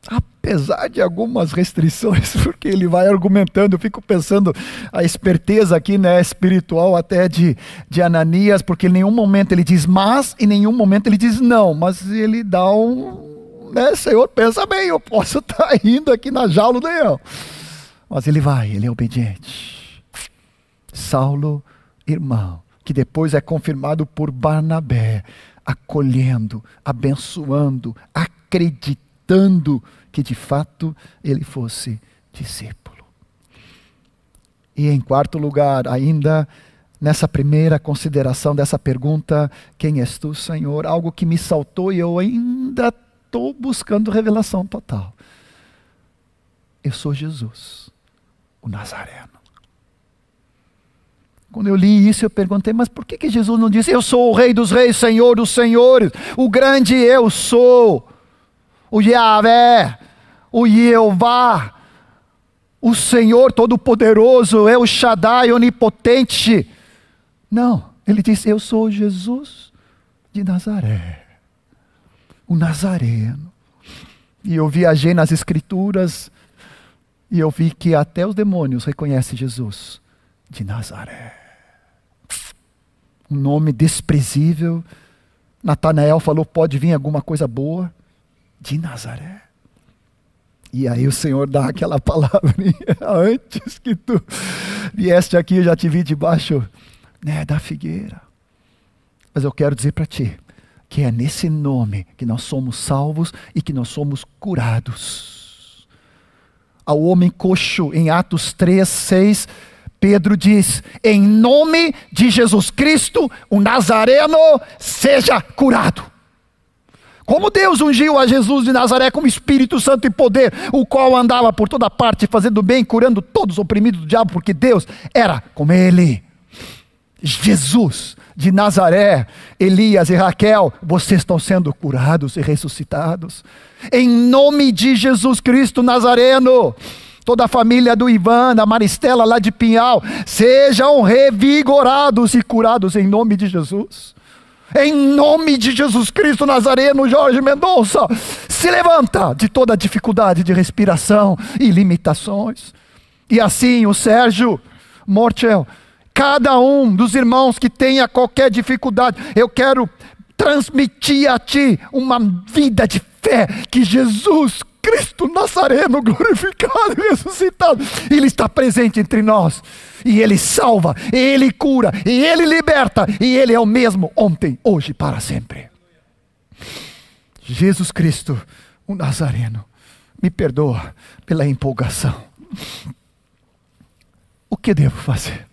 Apesar de algumas restrições, porque ele vai argumentando, eu fico pensando a esperteza aqui, né, espiritual até de, de Ananias, porque em nenhum momento ele diz mas, em nenhum momento ele diz não, mas ele dá um, né, Senhor, pensa bem, eu posso estar tá indo aqui na jaula do. Mas ele vai, ele é obediente. Saulo, irmão, que depois é confirmado por Barnabé, acolhendo, abençoando, acreditando que de fato ele fosse discípulo. E em quarto lugar, ainda nessa primeira consideração dessa pergunta, quem és tu, Senhor? Algo que me saltou e eu ainda estou buscando revelação total. Eu sou Jesus, o Nazareno. Quando eu li isso, eu perguntei, mas por que, que Jesus não disse, eu sou o Rei dos Reis, Senhor dos Senhores, o grande eu sou, o Yahvé, o Jeová, o Senhor Todo-Poderoso, é o Shaddai Onipotente. Não, ele disse, eu sou Jesus de Nazaré, o Nazareno. E eu viajei nas Escrituras e eu vi que até os demônios reconhecem Jesus de Nazaré. Um nome desprezível. Natanael falou: pode vir alguma coisa boa de Nazaré. E aí o Senhor dá aquela palavrinha antes que tu vieste aqui, eu já te vi debaixo né, da figueira. Mas eu quero dizer para ti que é nesse nome que nós somos salvos e que nós somos curados. Ao homem coxo, em Atos 3, 6, Pedro diz: em nome de Jesus Cristo, o Nazareno seja curado. Como Deus ungiu a Jesus de Nazaré com Espírito Santo e poder, o qual andava por toda parte fazendo bem, curando todos os oprimidos do diabo, porque Deus era com ele. Jesus de Nazaré, Elias e Raquel, vocês estão sendo curados e ressuscitados. Em nome de Jesus Cristo Nazareno toda a família do Ivan, da Maristela lá de Pinhal, sejam revigorados e curados em nome de Jesus. Em nome de Jesus Cristo Nazareno, Jorge Mendonça, se levanta de toda dificuldade de respiração e limitações. E assim o Sérgio Mortel, cada um dos irmãos que tenha qualquer dificuldade, eu quero transmitir a ti uma vida de fé que Jesus Cristo Nazareno glorificado e ressuscitado. Ele está presente entre nós. E Ele salva, e Ele cura, e Ele liberta, e Ele é o mesmo ontem, hoje, para sempre. Jesus Cristo, o Nazareno, me perdoa pela empolgação. O que devo fazer?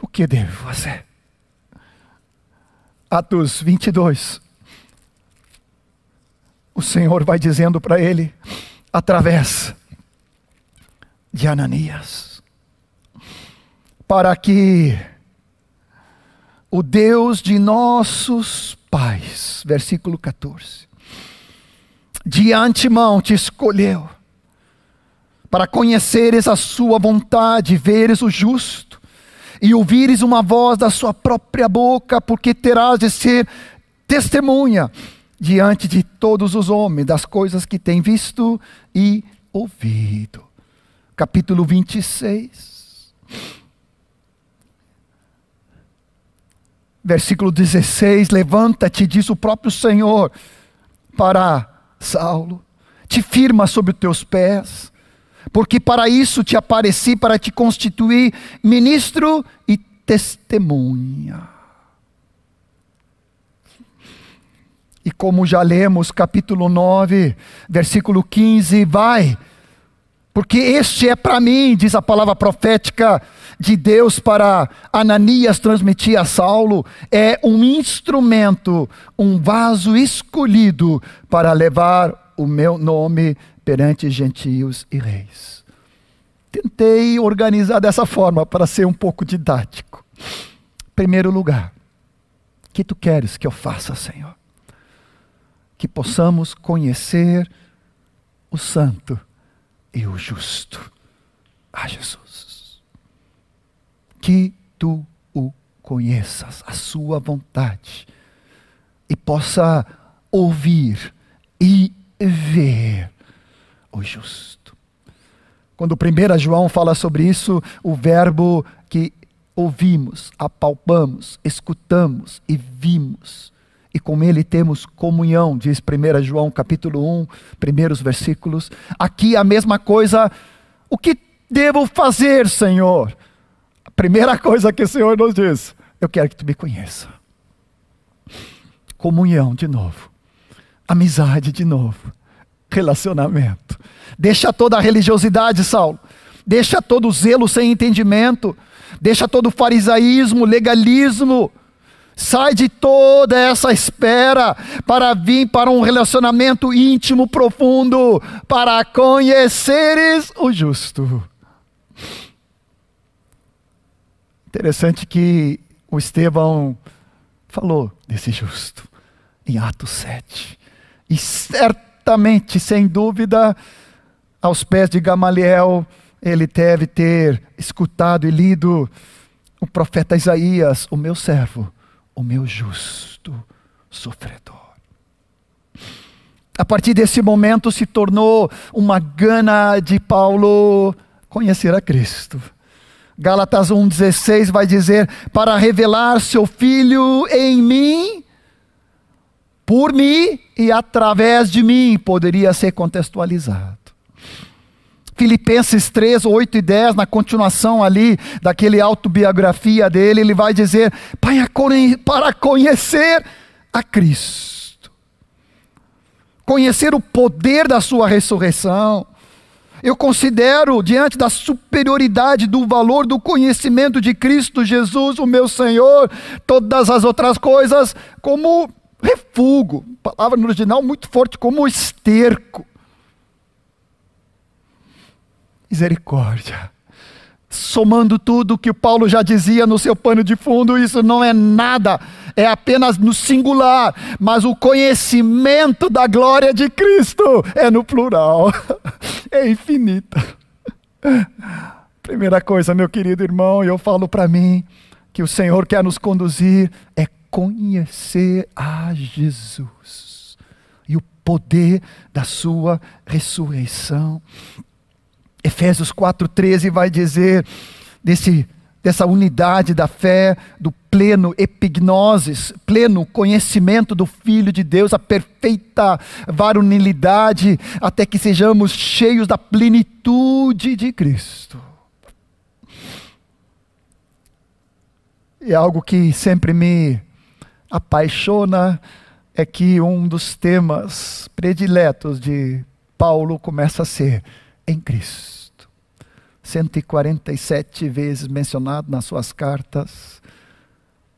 O que devo fazer? Atos 22, o Senhor vai dizendo para ele, através de Ananias, para que o Deus de nossos pais, versículo 14, de antemão te escolheu, para conheceres a sua vontade, veres o justo, e ouvires uma voz da sua própria boca, porque terás de ser testemunha diante de todos os homens das coisas que tem visto e ouvido. Capítulo 26. Versículo 16: Levanta-te, diz o próprio Senhor, para Saulo, te firma sobre os teus pés, porque para isso te apareci, para te constituir ministro e testemunha. E como já lemos, capítulo 9, versículo 15, vai. Porque este é para mim, diz a palavra profética de Deus para Ananias transmitir a Saulo, é um instrumento, um vaso escolhido para levar o meu nome perante gentios e reis. Tentei organizar dessa forma para ser um pouco didático. Primeiro lugar, que tu queres que eu faça, Senhor? Que possamos conhecer o santo e o justo, a Jesus. Que tu o conheças a Sua vontade e possa ouvir e ver o justo. Quando o 1 João fala sobre isso, o verbo que ouvimos, apalpamos, escutamos e vimos, e com ele temos comunhão, diz 1 João capítulo 1, primeiros versículos. Aqui a mesma coisa, o que devo fazer, Senhor? A primeira coisa que o Senhor nos diz, eu quero que tu me conheça. Comunhão de novo, amizade de novo, relacionamento. Deixa toda a religiosidade, Saulo. Deixa todo o zelo sem entendimento. Deixa todo o farisaísmo, legalismo. Sai de toda essa espera para vir para um relacionamento íntimo, profundo, para conheceres o justo. Interessante que o Estevão falou desse justo em Atos 7. E certamente, sem dúvida, aos pés de Gamaliel, ele deve ter escutado e lido o profeta Isaías, o meu servo, o meu justo sofredor. A partir desse momento se tornou uma gana de Paulo conhecer a Cristo. Gálatas 1,16 vai dizer: para revelar seu filho em mim, por mim e através de mim, poderia ser contextualizado. Filipenses 3, 8 e 10, na continuação ali daquele autobiografia dele, ele vai dizer: para conhecer a Cristo, conhecer o poder da Sua ressurreição. Eu considero, diante da superioridade do valor do conhecimento de Cristo Jesus, o meu Senhor, todas as outras coisas, como refúgio, palavra no original muito forte, como esterco misericórdia. Somando tudo que o Paulo já dizia no seu pano de fundo, isso não é nada, é apenas no singular, mas o conhecimento da glória de Cristo é no plural, é infinita. Primeira coisa, meu querido irmão, eu falo para mim que o Senhor quer nos conduzir é conhecer a Jesus e o poder da sua ressurreição. Efésios 4,13 vai dizer desse, dessa unidade da fé, do pleno epignosis, pleno conhecimento do Filho de Deus, a perfeita varonilidade, até que sejamos cheios da plenitude de Cristo. E algo que sempre me apaixona é que um dos temas prediletos de Paulo começa a ser em Cristo. 147 vezes mencionado nas suas cartas,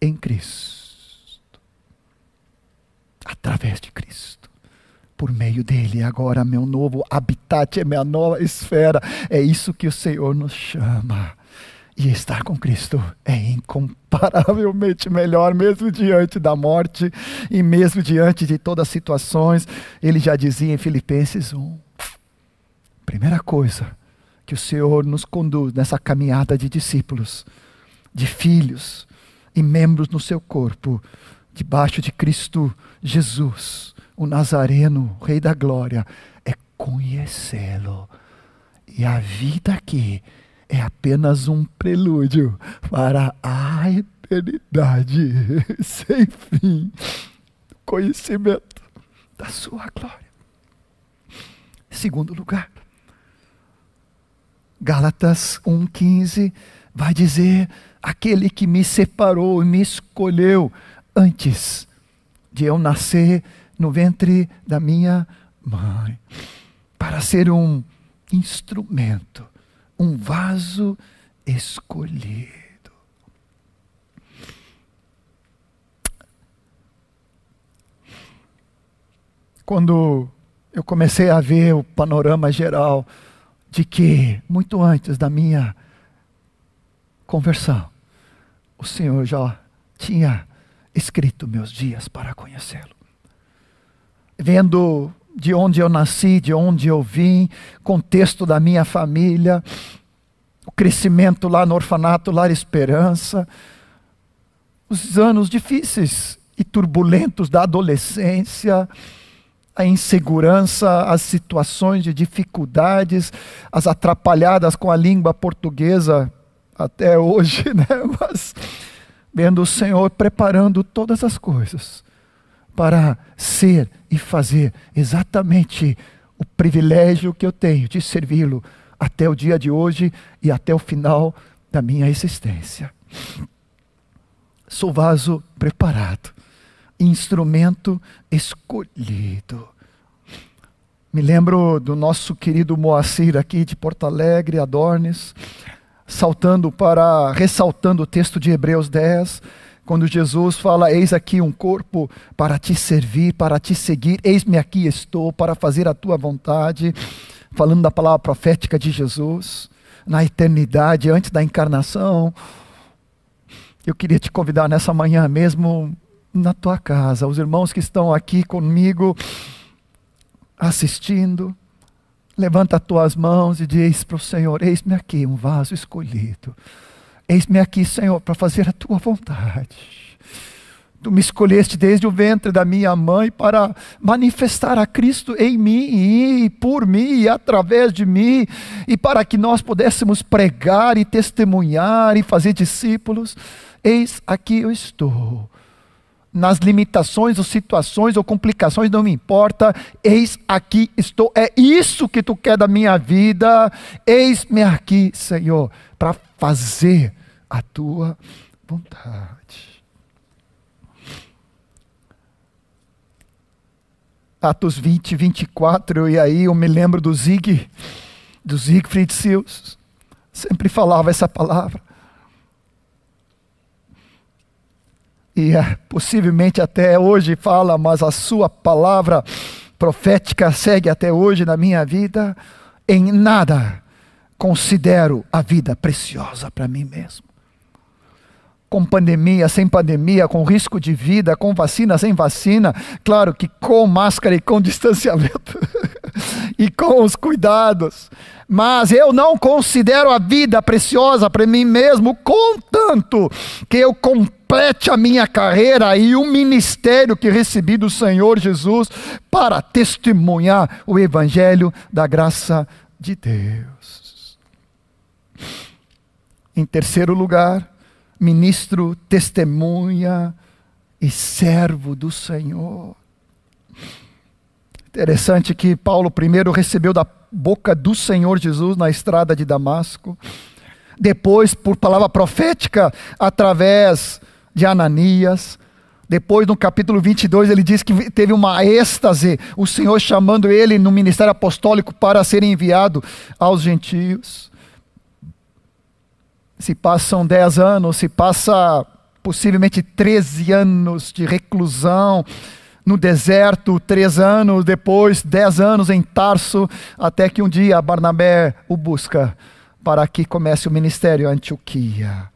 em Cristo. Através de Cristo. Por meio dele, agora meu novo habitat, é minha nova esfera. É isso que o Senhor nos chama. E estar com Cristo é incomparavelmente melhor, mesmo diante da morte e mesmo diante de todas as situações. Ele já dizia em Filipenses 1. Primeira coisa, que o Senhor nos conduz nessa caminhada de discípulos, de filhos e membros no seu corpo, debaixo de Cristo Jesus, o Nazareno, Rei da Glória, é conhecê-lo. E a vida aqui é apenas um prelúdio para a eternidade sem fim. Conhecimento da sua glória. Segundo lugar, Gálatas 1,15 vai dizer: aquele que me separou e me escolheu antes de eu nascer no ventre da minha mãe, para ser um instrumento, um vaso escolhido. Quando eu comecei a ver o panorama geral de que, muito antes da minha conversão, o Senhor já tinha escrito meus dias para conhecê-lo. Vendo de onde eu nasci, de onde eu vim, contexto da minha família, o crescimento lá no orfanato Lar Esperança, os anos difíceis e turbulentos da adolescência, a insegurança, as situações de dificuldades, as atrapalhadas com a língua portuguesa até hoje, né? Mas vendo o Senhor preparando todas as coisas para ser e fazer exatamente o privilégio que eu tenho de servi-lo até o dia de hoje e até o final da minha existência. Sou vaso preparado instrumento escolhido. Me lembro do nosso querido Moacir aqui de Porto Alegre, Adornes, saltando para, ressaltando o texto de Hebreus 10, quando Jesus fala: Eis aqui um corpo para te servir, para te seguir, eis-me aqui estou para fazer a tua vontade, falando da palavra profética de Jesus, na eternidade, antes da encarnação. Eu queria te convidar nessa manhã mesmo na tua casa, os irmãos que estão aqui comigo assistindo, levanta as tuas mãos e diz para o Senhor: Eis-me aqui um vaso escolhido. Eis-me aqui, Senhor, para fazer a tua vontade. Tu me escolheste desde o ventre da minha mãe para manifestar a Cristo em mim e por mim e através de mim, e para que nós pudéssemos pregar e testemunhar e fazer discípulos. Eis aqui eu estou nas limitações ou situações ou complicações, não me importa, eis aqui estou, é isso que tu quer da minha vida, eis-me aqui, Senhor, para fazer a tua vontade. Atos 20, 24, e aí eu me lembro do Zig, do Siegfried Sils, sempre falava essa palavra. E é, possivelmente até hoje fala, mas a sua palavra profética segue até hoje na minha vida. Em nada considero a vida preciosa para mim mesmo. Com pandemia, sem pandemia, com risco de vida, com vacina, sem vacina, claro que com máscara e com distanciamento e com os cuidados. Mas eu não considero a vida preciosa para mim mesmo, contanto que eu complete a minha carreira e o ministério que recebi do Senhor Jesus para testemunhar o Evangelho da graça de Deus. Em terceiro lugar, ministro, testemunha e servo do Senhor. Interessante que Paulo primeiro recebeu da boca do Senhor Jesus na estrada de Damasco, depois por palavra profética através de Ananias. Depois, no capítulo 22, ele diz que teve uma êxtase, o Senhor chamando ele no ministério apostólico para ser enviado aos gentios. Se passam 10 anos, se passa possivelmente 13 anos de reclusão no deserto, três anos depois, dez anos em Tarso, até que um dia Barnabé o busca para que comece o ministério Antioquia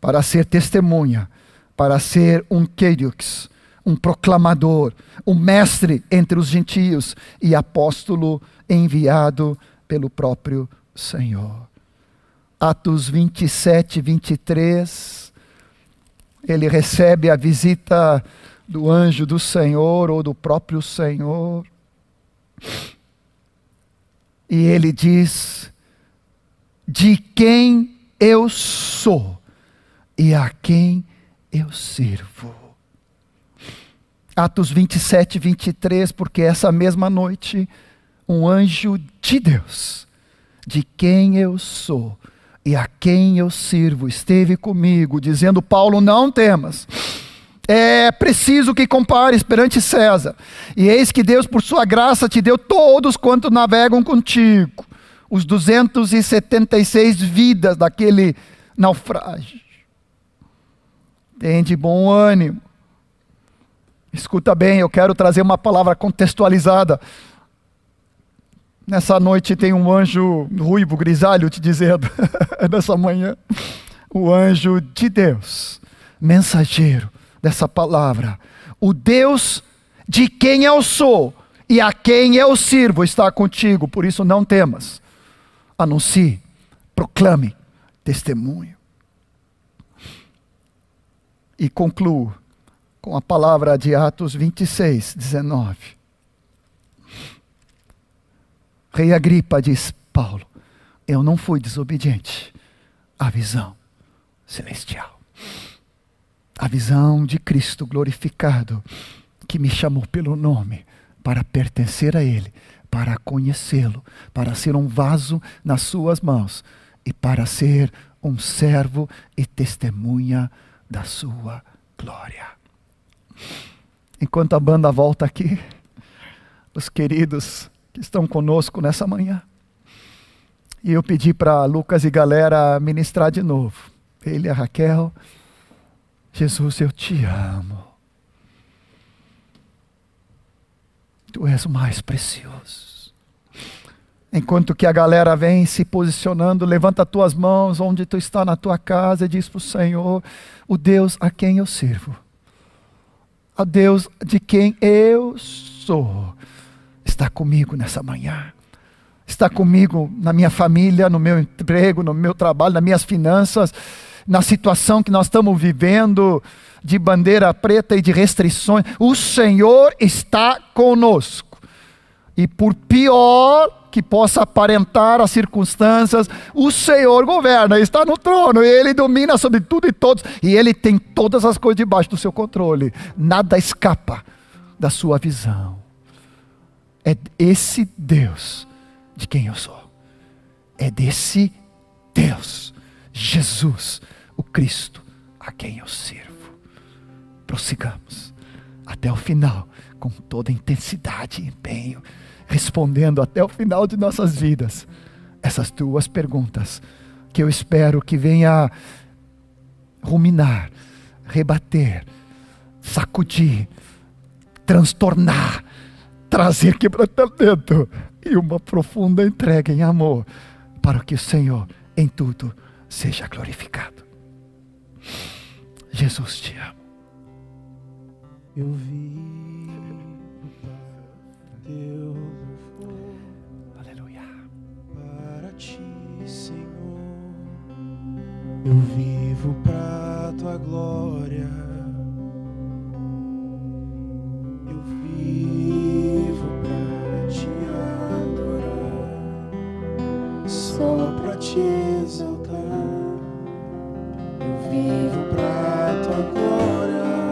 para ser testemunha, para ser um Keirux, um proclamador, um mestre entre os gentios e apóstolo enviado pelo próprio Senhor. Atos 27, 23, ele recebe a visita do anjo do Senhor ou do próprio Senhor. E ele diz: De quem eu sou e a quem eu sirvo. Atos 27, 23, porque essa mesma noite, um anjo de Deus, de quem eu sou e a quem eu sirvo, esteve comigo, dizendo: Paulo, não temas. É preciso que compares perante César. E eis que Deus, por sua graça, te deu todos quanto navegam contigo. Os 276 vidas daquele naufrágio. Tem de bom ânimo. Escuta bem, eu quero trazer uma palavra contextualizada. Nessa noite tem um anjo ruivo, grisalho, te dizendo, nessa manhã, o anjo de Deus, mensageiro dessa palavra, o Deus de quem eu sou e a quem eu sirvo está contigo, por isso não temas. Anuncie, proclame, testemunho. E concluo com a palavra de Atos 26, 19. Rei Agripa diz: Paulo, eu não fui desobediente à visão celestial. A visão de Cristo glorificado, que me chamou pelo nome para pertencer a Ele, para conhecê-lo, para ser um vaso nas Suas mãos e para ser um servo e testemunha da Sua glória. Enquanto a banda volta aqui, os queridos que estão conosco nessa manhã, e eu pedi para Lucas e galera ministrar de novo. Ele e a Raquel. Jesus, eu te amo. Tu és o mais precioso. Enquanto que a galera vem se posicionando, levanta tuas mãos onde tu está na tua casa e diz para o Senhor, o Deus a quem eu sirvo, a Deus de quem eu sou, está comigo nessa manhã. Está comigo na minha família, no meu emprego, no meu trabalho, nas minhas finanças, na situação que nós estamos vivendo de bandeira preta e de restrições. O Senhor está conosco. E por pior que possa aparentar as circunstâncias, o Senhor governa, está no trono, e Ele domina sobre tudo e todos, e Ele tem todas as coisas debaixo do seu controle. Nada escapa da sua visão. É esse Deus de quem eu sou. É desse Deus, Jesus, o Cristo, a quem eu sirvo. Prossigamos até o final, com toda intensidade e empenho, respondendo até o final de nossas vidas essas duas perguntas, que eu espero que venha ruminar, rebater, sacudir, transtornar, trazer quebrantamento e uma profunda entrega em amor, para que o Senhor em tudo seja glorificado. Jesus te ama. Eu vi teu Eu vivo para tua glória. Eu vivo para te adorar, só para te exaltar. Eu vivo para tua glória.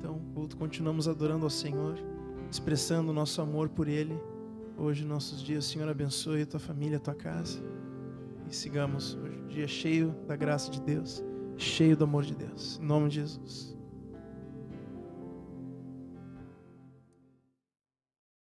Então culto. Continuamos adorando ao Senhor, expressando o nosso amor por Ele. Hoje, nossos dias, Senhor, abençoe a tua família, a tua casa. E sigamos hoje dia cheio da graça de Deus, cheio do amor de Deus. Em nome de Jesus.